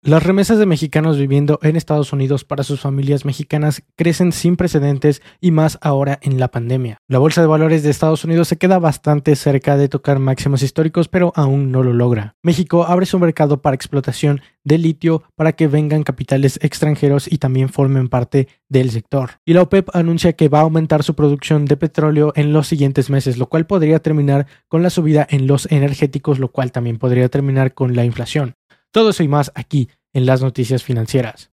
Las remesas de mexicanos viviendo en Estados Unidos para sus familias mexicanas crecen sin precedentes y más ahora en la pandemia. La bolsa de valores de Estados Unidos se queda bastante cerca de tocar máximos históricos, pero aún no lo logra. México abre su mercado para explotación de litio para que vengan capitales extranjeros y también formen parte del sector. Y la OPEP anuncia que va a aumentar su producción de petróleo en los siguientes meses, lo cual podría terminar con la subida en los energéticos, lo cual también podría terminar con la inflación. Todo eso y más aquí en las noticias financieras.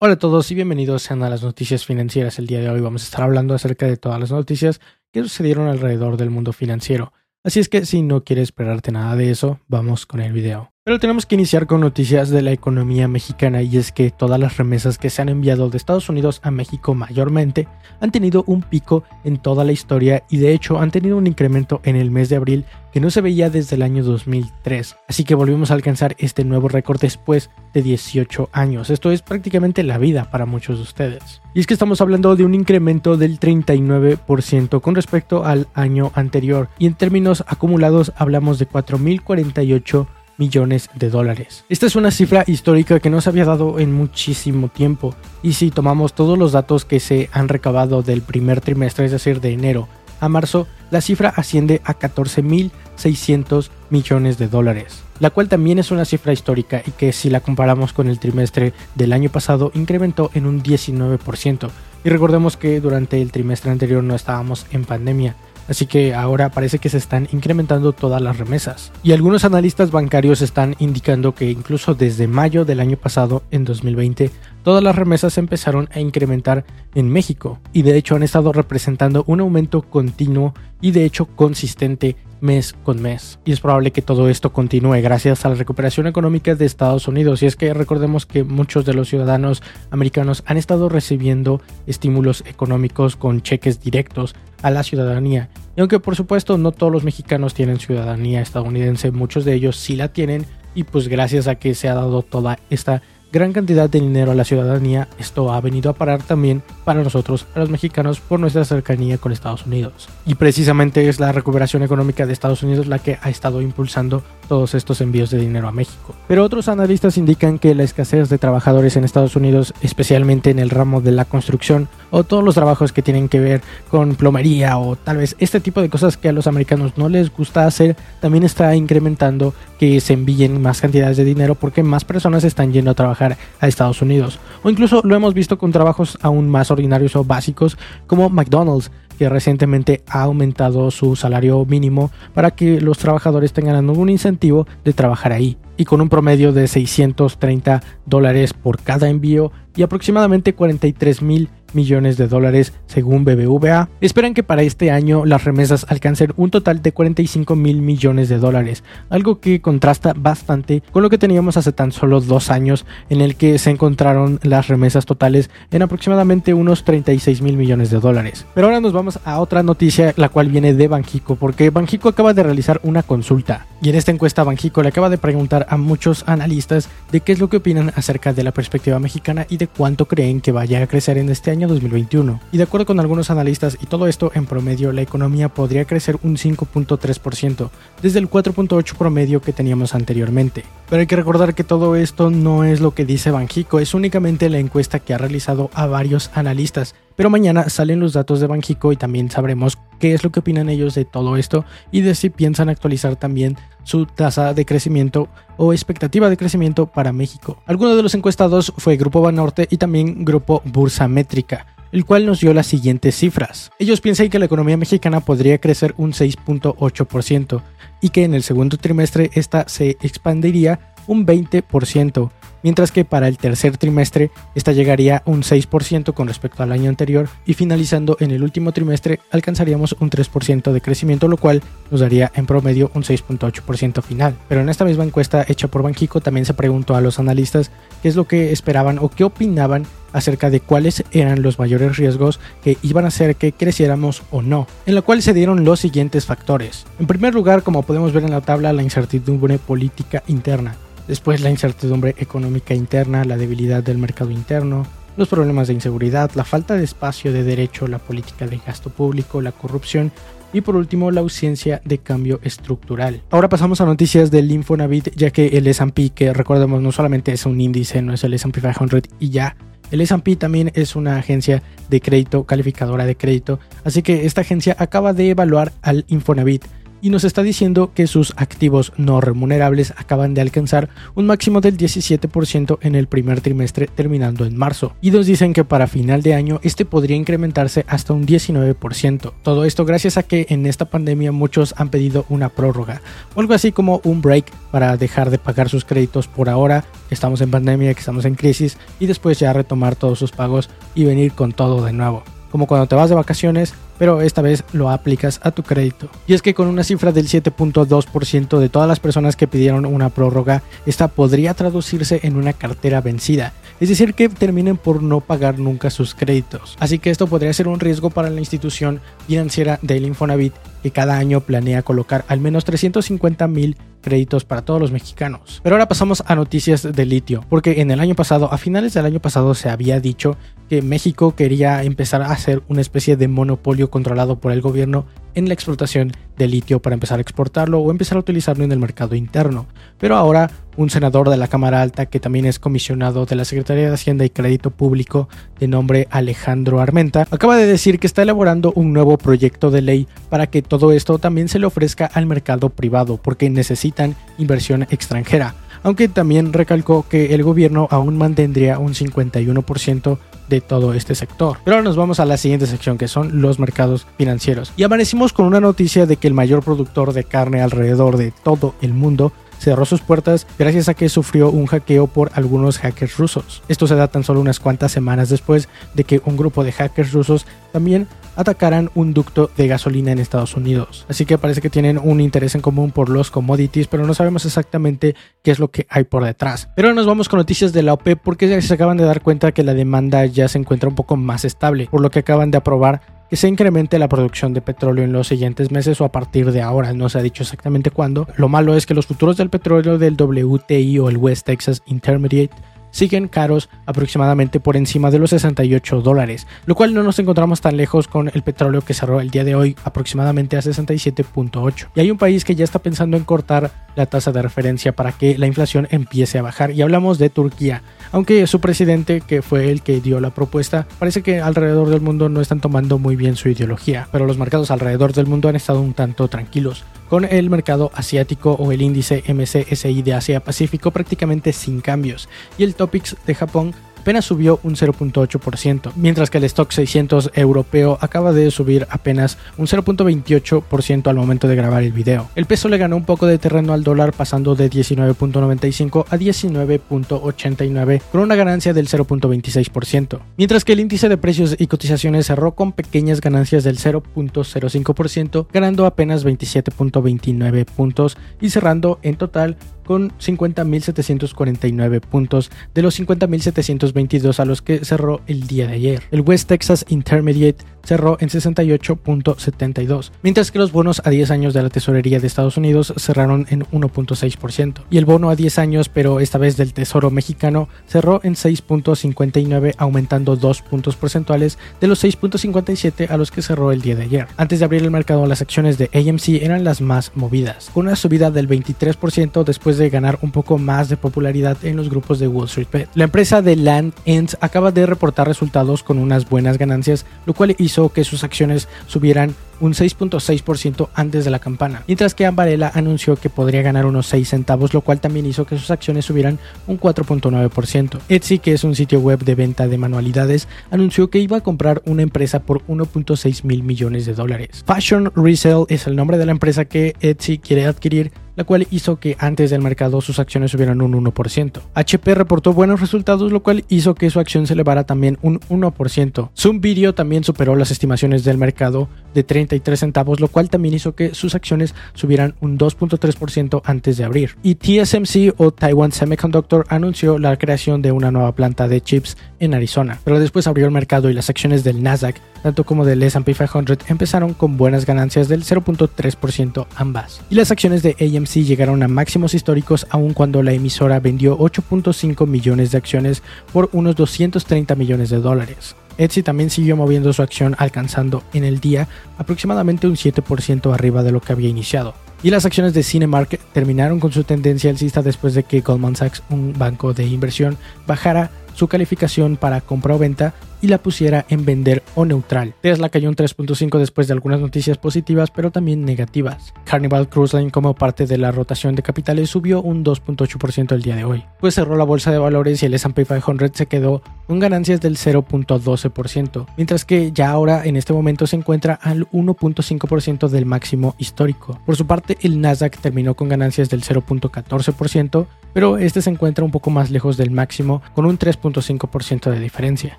Hola a todos y bienvenidos a las noticias financieras. El día de hoy vamos a estar hablando acerca de todas las noticias que sucedieron alrededor del mundo financiero. Así es que si no quieres esperarte nada de eso, vamos con el video. Pero tenemos que iniciar con noticias de la economía mexicana y es que todas las remesas que se han enviado de Estados Unidos a México mayormente han tenido un pico en toda la historia y de hecho han tenido un incremento en el mes de abril que no se veía desde el año 2003. Así que volvimos a alcanzar este nuevo récord después de 18 años. Esto es prácticamente la vida para muchos de ustedes. Y es que estamos hablando de un incremento del 39% con respecto al año anterior y en términos acumulados hablamos de 4.048 millones de dólares. Esta es una cifra histórica que no se había dado en muchísimo tiempo y si tomamos todos los datos que se han recabado del primer trimestre, es decir, de enero a marzo, la cifra asciende a 14.600 millones de dólares, la cual también es una cifra histórica y que si la comparamos con el trimestre del año pasado incrementó en un 19%. Y recordemos que durante el trimestre anterior no estábamos en pandemia, Así que ahora parece que se están incrementando todas las remesas. Y algunos analistas bancarios están indicando que incluso desde mayo del año pasado, en 2020, todas las remesas empezaron a incrementar en México. Y de hecho han estado representando un aumento continuo y de hecho consistente mes con mes. Y es probable que todo esto continúe gracias a la recuperación económica de Estados Unidos. Y es que recordemos que muchos de los ciudadanos americanos han estado recibiendo estímulos económicos con cheques directos a la ciudadanía. Y aunque por supuesto no todos los mexicanos tienen ciudadanía estadounidense, muchos de ellos sí la tienen. Y pues gracias a que se ha dado toda esta gran cantidad de dinero a la ciudadanía, esto ha venido a parar también para nosotros, a los mexicanos, por nuestra cercanía con Estados Unidos. Y precisamente es la recuperación económica de Estados Unidos la que ha estado impulsando todos estos envíos de dinero a México. Pero otros analistas indican que la escasez de trabajadores en Estados Unidos, especialmente en el ramo de la construcción o todos los trabajos que tienen que ver con plomería o tal vez este tipo de cosas que a los americanos no les gusta hacer, también está incrementando que se envíen más cantidades de dinero porque más personas están yendo a trabajar a Estados Unidos. O incluso lo hemos visto con trabajos aún más ordinarios o básicos como McDonald's que recientemente ha aumentado su salario mínimo para que los trabajadores tengan un incentivo de trabajar ahí. Y con un promedio de 630 dólares por cada envío y aproximadamente 43 mil millones de dólares según BBVA. Esperan que para este año las remesas alcancen un total de 45 mil millones de dólares, algo que contrasta bastante con lo que teníamos hace tan solo dos años en el que se encontraron las remesas totales en aproximadamente unos 36 mil millones de dólares. Pero ahora nos vamos a otra noticia la cual viene de Banjico porque Banjico acaba de realizar una consulta y en esta encuesta Banjico le acaba de preguntar a muchos analistas de qué es lo que opinan acerca de la perspectiva mexicana y de cuánto creen que vaya a crecer en este año 2021. Y de acuerdo con algunos analistas y todo esto en promedio, la economía podría crecer un 5.3%, desde el 4.8 promedio que teníamos anteriormente. Pero hay que recordar que todo esto no es lo que dice Banjico, es únicamente la encuesta que ha realizado a varios analistas. Pero mañana salen los datos de Banjico y también sabremos qué es lo que opinan ellos de todo esto y de si piensan actualizar también su tasa de crecimiento o expectativa de crecimiento para México. Alguno de los encuestados fue Grupo Banorte y también Grupo Bursa Métrica el cual nos dio las siguientes cifras. Ellos piensan que la economía mexicana podría crecer un 6.8% y que en el segundo trimestre esta se expandiría un 20%, mientras que para el tercer trimestre esta llegaría un 6% con respecto al año anterior y finalizando en el último trimestre alcanzaríamos un 3% de crecimiento, lo cual nos daría en promedio un 6.8% final. Pero en esta misma encuesta hecha por Banjico también se preguntó a los analistas qué es lo que esperaban o qué opinaban acerca de cuáles eran los mayores riesgos que iban a hacer que creciéramos o no, en la cual se dieron los siguientes factores. En primer lugar, como podemos ver en la tabla, la incertidumbre política interna. Después la incertidumbre económica interna, la debilidad del mercado interno, los problemas de inseguridad, la falta de espacio de derecho, la política de gasto público, la corrupción y por último la ausencia de cambio estructural. Ahora pasamos a noticias del Infonavit, ya que el S&P, que recordemos no solamente es un índice, no es el S&P 500 y ya, el S&P también es una agencia de crédito, calificadora de crédito, así que esta agencia acaba de evaluar al Infonavit y nos está diciendo que sus activos no remunerables acaban de alcanzar un máximo del 17% en el primer trimestre terminando en marzo. Y nos dicen que para final de año este podría incrementarse hasta un 19%. Todo esto gracias a que en esta pandemia muchos han pedido una prórroga o algo así como un break para dejar de pagar sus créditos por ahora, que estamos en pandemia, que estamos en crisis y después ya retomar todos sus pagos y venir con todo de nuevo como cuando te vas de vacaciones, pero esta vez lo aplicas a tu crédito. Y es que con una cifra del 7.2% de todas las personas que pidieron una prórroga, esta podría traducirse en una cartera vencida, es decir, que terminen por no pagar nunca sus créditos. Así que esto podría ser un riesgo para la institución financiera del Infonavit, que cada año planea colocar al menos 350 mil créditos para todos los mexicanos. Pero ahora pasamos a noticias de litio, porque en el año pasado, a finales del año pasado, se había dicho que México quería empezar a hacer una especie de monopolio controlado por el gobierno en la explotación de litio para empezar a exportarlo o empezar a utilizarlo en el mercado interno. Pero ahora un senador de la Cámara Alta que también es comisionado de la Secretaría de Hacienda y Crédito Público de nombre Alejandro Armenta acaba de decir que está elaborando un nuevo proyecto de ley para que todo esto también se le ofrezca al mercado privado porque necesitan inversión extranjera aunque también recalcó que el gobierno aún mantendría un 51% de todo este sector. Pero ahora nos vamos a la siguiente sección que son los mercados financieros. Y amanecimos con una noticia de que el mayor productor de carne alrededor de todo el mundo cerró sus puertas gracias a que sufrió un hackeo por algunos hackers rusos. Esto se da tan solo unas cuantas semanas después de que un grupo de hackers rusos también atacaran un ducto de gasolina en Estados Unidos. Así que parece que tienen un interés en común por los commodities, pero no sabemos exactamente qué es lo que hay por detrás. Pero nos vamos con noticias de la OPEP porque se acaban de dar cuenta que la demanda ya se encuentra un poco más estable, por lo que acaban de aprobar que se incremente la producción de petróleo en los siguientes meses o a partir de ahora, no se ha dicho exactamente cuándo. Lo malo es que los futuros del petróleo del WTI o el West Texas Intermediate siguen caros aproximadamente por encima de los 68 dólares, lo cual no nos encontramos tan lejos con el petróleo que cerró el día de hoy aproximadamente a 67.8. Y hay un país que ya está pensando en cortar la tasa de referencia para que la inflación empiece a bajar y hablamos de Turquía, aunque su presidente, que fue el que dio la propuesta, parece que alrededor del mundo no están tomando muy bien su ideología, pero los mercados alrededor del mundo han estado un tanto tranquilos con el mercado asiático o el índice MCSI de Asia Pacífico prácticamente sin cambios. Y el Topix de Japón apenas subió un 0.8%, mientras que el stock 600 europeo acaba de subir apenas un 0.28% al momento de grabar el video. El peso le ganó un poco de terreno al dólar pasando de 19.95 a 19.89 con una ganancia del 0.26%, mientras que el índice de precios y cotizaciones cerró con pequeñas ganancias del 0.05%, ganando apenas 27.29 puntos y cerrando en total con 50.749 puntos de los 50.722 a los que cerró el día de ayer. El West Texas Intermediate cerró en 68.72, mientras que los bonos a 10 años de la Tesorería de Estados Unidos cerraron en 1.6%, y el bono a 10 años, pero esta vez del Tesoro mexicano, cerró en 6.59, aumentando 2 puntos porcentuales de los 6.57 a los que cerró el día de ayer. Antes de abrir el mercado, las acciones de AMC eran las más movidas, con una subida del 23% después de ganar un poco más de popularidad en los grupos de Wall Street Bet. La empresa de Land Ends acaba de reportar resultados con unas buenas ganancias, lo cual hizo que sus acciones subieran un 6.6% antes de la campana, mientras que Ambarella anunció que podría ganar unos 6 centavos, lo cual también hizo que sus acciones subieran un 4.9%. Etsy, que es un sitio web de venta de manualidades, anunció que iba a comprar una empresa por 1.6 mil millones de dólares. Fashion Resale es el nombre de la empresa que Etsy quiere adquirir la cual hizo que antes del mercado sus acciones subieran un 1%. HP reportó buenos resultados, lo cual hizo que su acción se elevara también un 1%. Zoom Video también superó las estimaciones del mercado de 33 centavos, lo cual también hizo que sus acciones subieran un 2.3% antes de abrir. Y TSMC o Taiwan Semiconductor anunció la creación de una nueva planta de chips en Arizona, pero después abrió el mercado y las acciones del Nasdaq, tanto como del S&P 500, empezaron con buenas ganancias del 0.3% ambas. Y las acciones de AMC llegaron a máximos históricos aun cuando la emisora vendió 8.5 millones de acciones por unos 230 millones de dólares. Etsy también siguió moviendo su acción alcanzando en el día aproximadamente un 7% arriba de lo que había iniciado. Y las acciones de Cinemark terminaron con su tendencia alcista después de que Goldman Sachs, un banco de inversión, bajara su calificación para compra o venta y la pusiera en vender o neutral. Tesla cayó un 3.5 después de algunas noticias positivas pero también negativas. Carnival Cruise Line como parte de la rotación de capitales subió un 2.8% el día de hoy. Pues cerró la bolsa de valores y el S&P 500 se quedó con ganancias del 0.12%, mientras que ya ahora en este momento se encuentra al 1.5% del máximo histórico. Por su parte, el Nasdaq terminó con ganancias del 0.14%, pero este se encuentra un poco más lejos del máximo con un 3.5% de diferencia,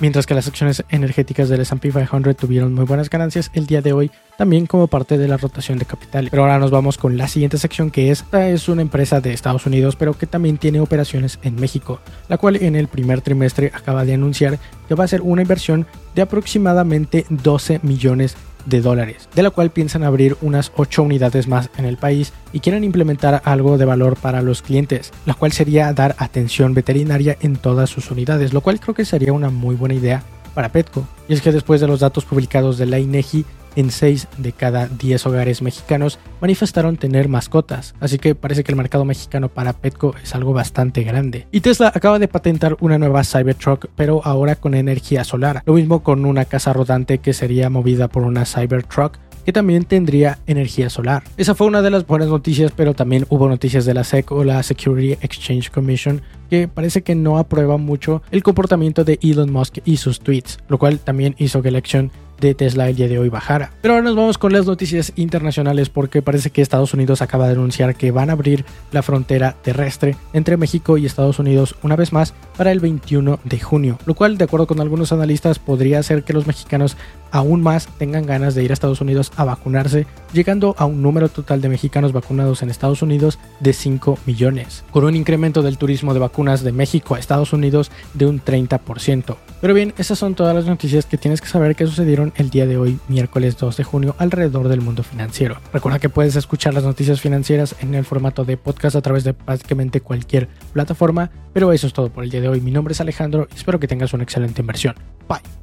mientras que las acciones energéticas del S&P 500 tuvieron muy buenas ganancias el día de hoy, también como parte de la rotación de capital. Pero ahora nos vamos con la siguiente sección que esta es una empresa de Estados Unidos, pero que también tiene operaciones en México, la cual en el primer trimestre acaba de anunciar que va a ser una inversión de aproximadamente 12 millones de de dólares, de la cual piensan abrir unas 8 unidades más en el país y quieren implementar algo de valor para los clientes, la cual sería dar atención veterinaria en todas sus unidades, lo cual creo que sería una muy buena idea para Petco. Y es que después de los datos publicados de la INEGI, en 6 de cada 10 hogares mexicanos manifestaron tener mascotas, así que parece que el mercado mexicano para Petco es algo bastante grande. Y Tesla acaba de patentar una nueva Cybertruck, pero ahora con energía solar. Lo mismo con una casa rodante que sería movida por una Cybertruck que también tendría energía solar. Esa fue una de las buenas noticias, pero también hubo noticias de la SEC o la Security Exchange Commission que parece que no aprueba mucho el comportamiento de Elon Musk y sus tweets, lo cual también hizo que la acción de Tesla el día de hoy bajara. Pero ahora nos vamos con las noticias internacionales porque parece que Estados Unidos acaba de anunciar que van a abrir la frontera terrestre entre México y Estados Unidos una vez más para el 21 de junio, lo cual de acuerdo con algunos analistas podría hacer que los mexicanos aún más tengan ganas de ir a Estados Unidos a vacunarse, llegando a un número total de mexicanos vacunados en Estados Unidos de 5 millones, con un incremento del turismo de vacunas de México a Estados Unidos de un 30%. Pero bien, esas son todas las noticias que tienes que saber que sucedieron el día de hoy, miércoles 2 de junio, alrededor del mundo financiero. Recuerda que puedes escuchar las noticias financieras en el formato de podcast a través de básicamente cualquier plataforma, pero eso es todo por el día de hoy. Mi nombre es Alejandro y espero que tengas una excelente inversión. Bye.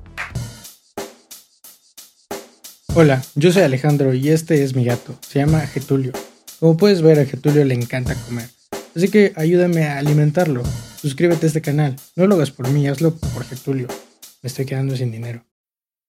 Hola, yo soy Alejandro y este es mi gato. Se llama Getulio. Como puedes ver, a Getulio le encanta comer. Así que ayúdame a alimentarlo. Suscríbete a este canal. No lo hagas por mí, hazlo por Getulio. Me estoy quedando sin dinero.